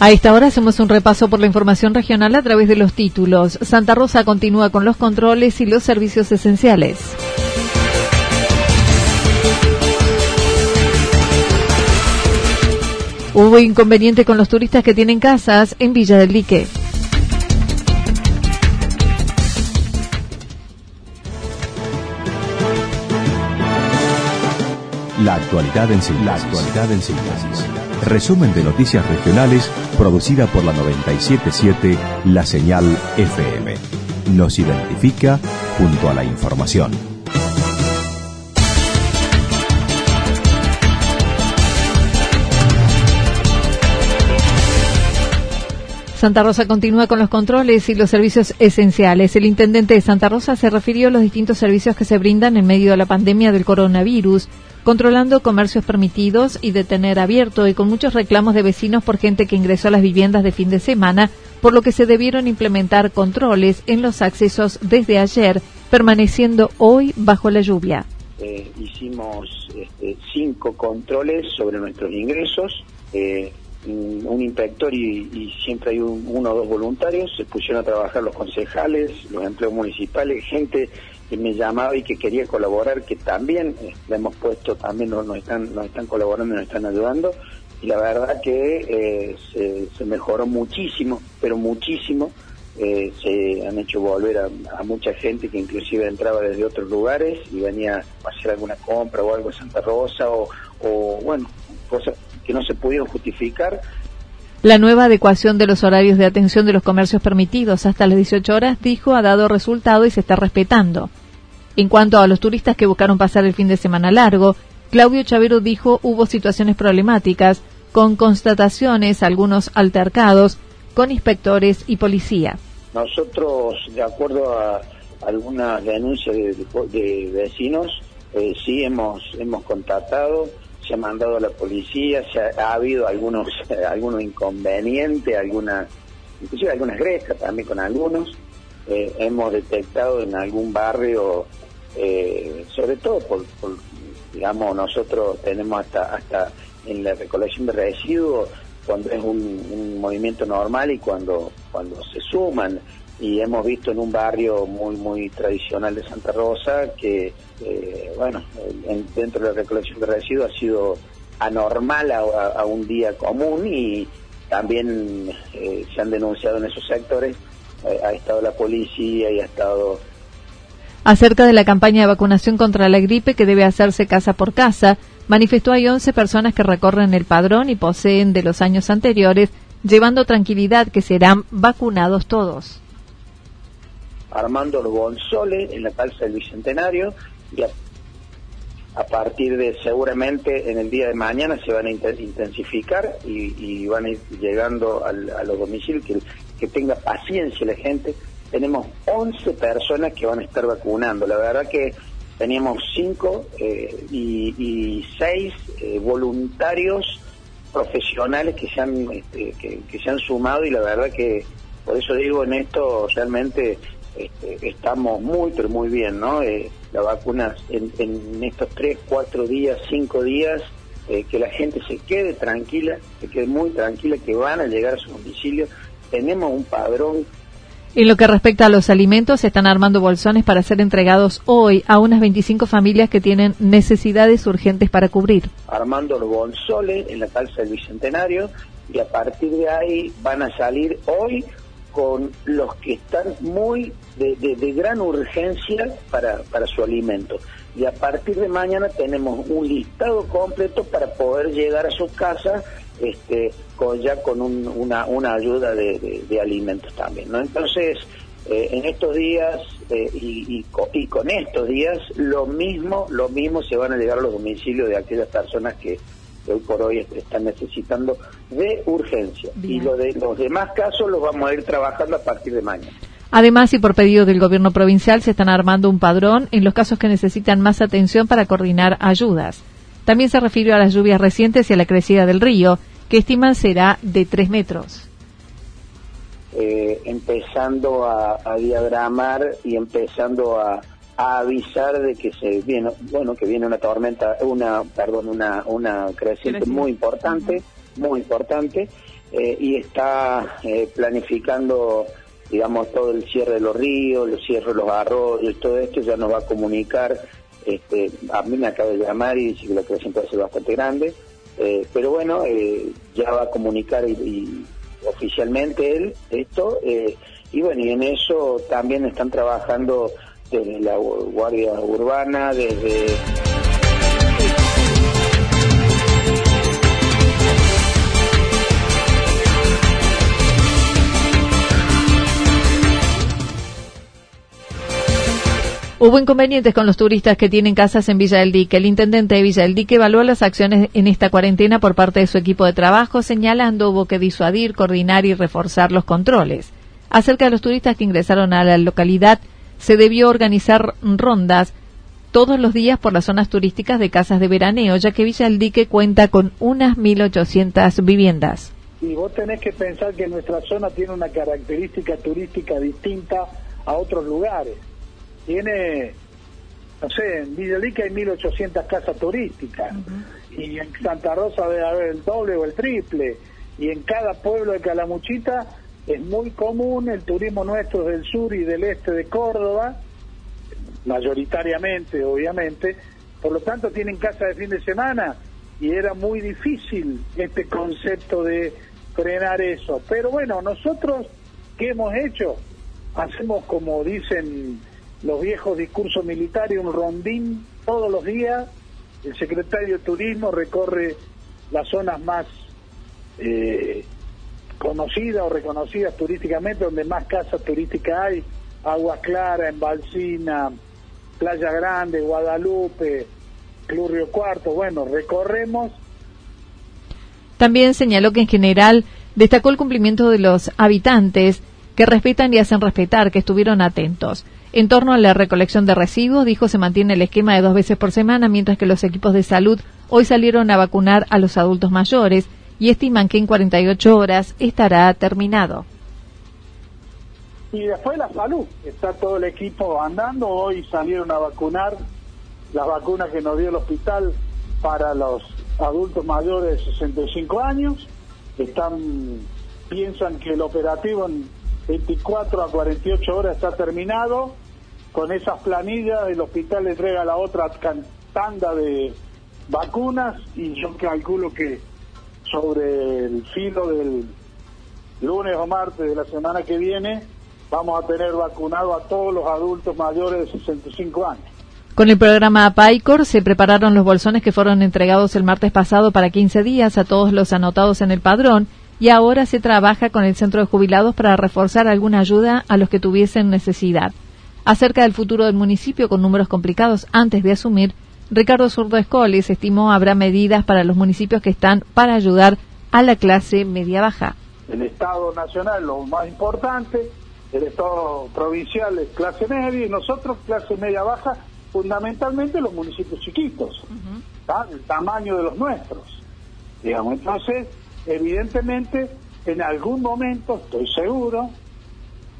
A esta hora hacemos un repaso por la información regional a través de los títulos. Santa Rosa continúa con los controles y los servicios esenciales. Hubo inconveniente con los turistas que tienen casas en Villa del Lique. La actualidad en síntesis. La actualidad en síntesis. Resumen de noticias regionales producida por la 977 La Señal FM. Nos identifica junto a la información. Santa Rosa continúa con los controles y los servicios esenciales. El intendente de Santa Rosa se refirió a los distintos servicios que se brindan en medio de la pandemia del coronavirus controlando comercios permitidos y de tener abierto y con muchos reclamos de vecinos por gente que ingresó a las viviendas de fin de semana, por lo que se debieron implementar controles en los accesos desde ayer, permaneciendo hoy bajo la lluvia. Eh, hicimos este, cinco controles sobre nuestros ingresos. Eh, un inspector y, siempre hay uno o dos voluntarios, se pusieron a trabajar los concejales, los empleos municipales, gente que me llamaba y que quería colaborar, que también eh, le hemos puesto, también nos, están, nos están colaborando nos están ayudando. Y la verdad que eh, se, mejoró muchísimo, pero muchísimo. Eh, se han hecho volver a, mucha gente que inclusive entraba desde otros lugares y venía a hacer alguna compra o algo en Santa Rosa o bueno, cosas que no se pudieron justificar la nueva adecuación de los horarios de atención de los comercios permitidos hasta las 18 horas, dijo, ha dado resultado y se está respetando. En cuanto a los turistas que buscaron pasar el fin de semana largo, Claudio Chavero dijo hubo situaciones problemáticas, con constataciones, algunos altercados, con inspectores y policía. Nosotros, de acuerdo a algunas denuncias de, vecinos, eh, sí hemos, hemos contactado se ha mandado a la policía, se ha, habido algunos algunos inconvenientes, algunas, inclusive algunas grescas también con algunos. Eh, hemos detectado en algún barrio, eh, sobre todo por, digamos, nosotros tenemos hasta hasta en la recolección de residuos cuando es un, movimiento normal y cuando cuando se suman y hemos visto en un barrio muy muy tradicional de Santa Rosa que eh, bueno dentro de la recolección de residuos ha sido anormal a, un día común y también eh, se han denunciado en esos sectores eh, ha estado la policía y ha estado acerca de la campaña de vacunación contra la gripe que debe hacerse casa por casa manifestó hay 11 personas que recorren el padrón y poseen de los años anteriores llevando tranquilidad que serán vacunados todos Armando González en la calza del Bicentenario y a, partir de seguramente en el día de mañana se van a intensificar y, van a ir llegando a los domicilios, que, que tenga paciencia la gente. Tenemos 11 personas que van a estar vacunando. La verdad que teníamos 5 eh, y 6 eh, voluntarios profesionales que se han este, que se han sumado y la verdad que por eso digo en esto realmente este, estamos muy, pero muy bien, ¿no? Eh, la vacuna en, estos tres, cuatro días, cinco días, eh, que la gente se quede tranquila, se quede muy tranquila, que van a llegar a su domicilio tenemos un padrón en lo que respecta a los alimentos, se están armando bolsones para ser entregados hoy a unas 25 familias que tienen necesidades urgentes para cubrir. Armando los bolsones en la calza del Bicentenario y a partir de ahí van a salir hoy con los que están muy de, gran urgencia para, para su alimento. Y a partir de mañana tenemos un listado completo para poder llegar a sus casas este, con, ya con una, una ayuda de, alimentos también. ¿no? Entonces, eh, en estos días eh, y, y, con estos días, lo mismo, lo mismo se van a llegar a los domicilios de aquellas personas que, hoy por hoy están necesitando de urgencia. Y lo de los demás casos los vamos a ir trabajando a partir de mañana. Además, y por pedido del gobierno provincial, se están armando un padrón en los casos que necesitan más atención para coordinar ayudas. También se refirió a las lluvias recientes y a la crecida del río, que estiman será de tres metros. Eh, empezando a, diagramar y empezando a, avisar de que se viene, bueno, que viene una tormenta, una, perdón, una, una creciente muy importante, muy importante, eh, y está eh, planificando digamos, todo el cierre de los ríos, el cierre de los arroyos, todo esto ya nos va a comunicar. Este, a mí me acaba de llamar y dice que la creación puede ser bastante grande, eh, pero bueno, eh, ya va a comunicar y, oficialmente él esto, eh, y bueno, y en eso también están trabajando desde la Guardia Urbana, desde Hubo inconvenientes con los turistas que tienen casas en Villa del Dique. El intendente de Villa del Dique evaluó las acciones en esta cuarentena por parte de su equipo de trabajo, señalando hubo que disuadir, coordinar y reforzar los controles. Acerca de los turistas que ingresaron a la localidad, se debió organizar rondas todos los días por las zonas turísticas de casas de veraneo, ya que Villa del Dique cuenta con unas 1.800 viviendas. Y vos tenés que pensar que nuestra zona tiene una característica turística distinta a otros lugares tiene, no sé, en Villalica hay 1.800 casas turísticas y en Santa Rosa debe haber el doble o el triple y en cada pueblo de Calamuchita es muy común el turismo nuestro del sur y del este de Córdoba, mayoritariamente, obviamente, por lo tanto tienen casa de fin de semana y era muy difícil este concepto de frenar eso. Pero bueno, nosotros, ¿qué hemos hecho? Hacemos como dicen los viejos discursos militares, un rondín todos los días. El secretario de Turismo recorre las zonas más eh, conocidas o reconocidas turísticamente, donde más casas turísticas hay, Agua Clara, Embalsina, Playa Grande, Guadalupe, Club Cuarto, bueno, recorremos. También señaló que en general destacó el cumplimiento de los habitantes que respetan y hacen respetar, que estuvieron atentos. En torno a la recolección de residuos, dijo, se mantiene el esquema de dos veces por semana, mientras que los equipos de salud hoy salieron a vacunar a los adultos mayores y estiman que en 48 horas estará terminado. Y después la salud, está todo el equipo andando, hoy salieron a vacunar las vacunas que nos dio el hospital para los adultos mayores de 65 años, están piensan que el operativo en 24 a 48 horas está terminado. Con esas planillas el hospital entrega la otra tanda de vacunas y yo calculo que sobre el filo del lunes o martes de la semana que viene vamos a tener vacunado a todos los adultos mayores de 65 años. Con el programa PAICOR se prepararon los bolsones que fueron entregados el martes pasado para 15 días a todos los anotados en el padrón y ahora se trabaja con el centro de jubilados para reforzar alguna ayuda a los que tuviesen necesidad. Acerca del futuro del municipio con números complicados antes de asumir, Ricardo Zurdo Escoles estimó habrá medidas para los municipios que están para ayudar a la clase media-baja. El Estado nacional lo más importante, el Estado provincial es clase media y nosotros clase media-baja, fundamentalmente los municipios chiquitos, el tamaño de los nuestros. Digamos, entonces evidentemente en algún momento, estoy seguro,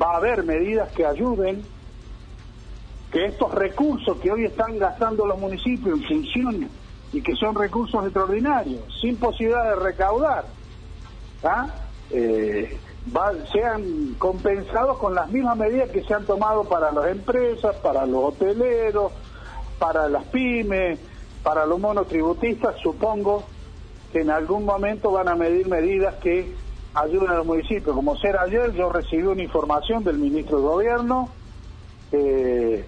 va a haber medidas que ayuden que estos recursos que hoy están gastando los municipios en función y que son recursos extraordinarios, sin posibilidad de recaudar, ¿ah? eh, sean compensados con las mismas medidas que se han tomado para las empresas, para los hoteleros, para las pymes, para los monotributistas, supongo que en algún momento van a medir medidas que ayuden a los municipios. Como será ayer, yo recibí una información del ministro de Gobierno, eh,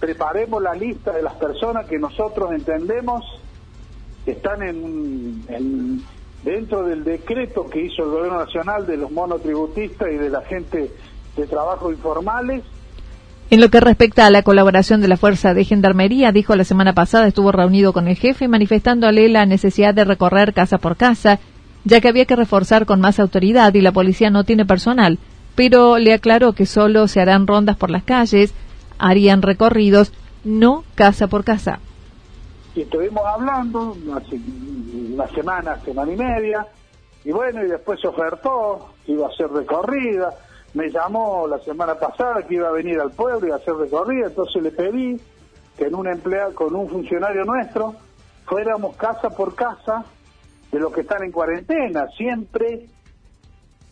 preparemos la lista de las personas que nosotros entendemos que están en, dentro del decreto que hizo el Gobierno Nacional de los monotributistas y de la gente de trabajo informales, en lo que respecta a la colaboración de la Fuerza de Gendarmería, dijo la semana pasada estuvo reunido con el jefe manifestándole la necesidad de recorrer casa por casa, ya que había que reforzar con más autoridad y la policía no tiene personal, pero le aclaró que solo se harán rondas por las calles, harían recorridos, no casa por casa. Y estuvimos hablando hace una semana, semana y media, y bueno, y después se ofertó, iba a ser recorrida, me llamó la semana pasada que iba a venir al pueblo y a hacer recorrida, entonces le pedí que en un empleado, con un funcionario nuestro, fuéramos casa por casa de los que están en cuarentena. Siempre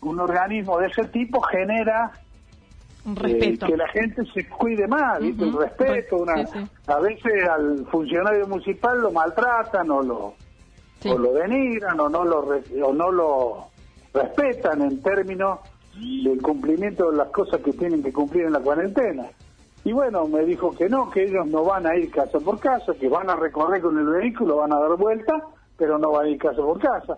un organismo de ese tipo genera eh, que la gente se cuide más, el respeto. Una, A veces al funcionario municipal lo maltratan o lo, o lo denigran o no lo, o no lo respetan en términos del cumplimiento de las cosas que tienen que cumplir en la cuarentena. Y bueno, me dijo que no, que ellos no van a ir casa por casa, que van a recorrer con el vehículo, van a dar vuelta, pero no van a ir casa por casa.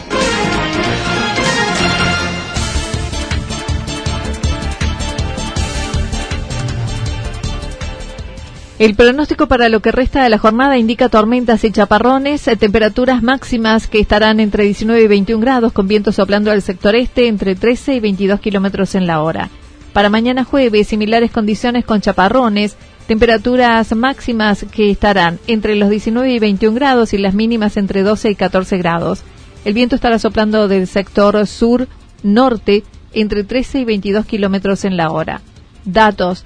El pronóstico para lo que resta de la jornada indica tormentas y chaparrones, eh, temperaturas máximas que estarán entre 19 y 21 grados, con viento soplando al sector este entre 13 y 22 kilómetros en la hora. Para mañana jueves, similares condiciones con chaparrones, temperaturas máximas que estarán entre los 19 y 21 grados y las mínimas entre 12 y 14 grados. El viento estará soplando del sector sur-norte entre 13 y 22 kilómetros en la hora. Datos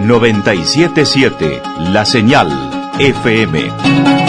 977, la señal FM.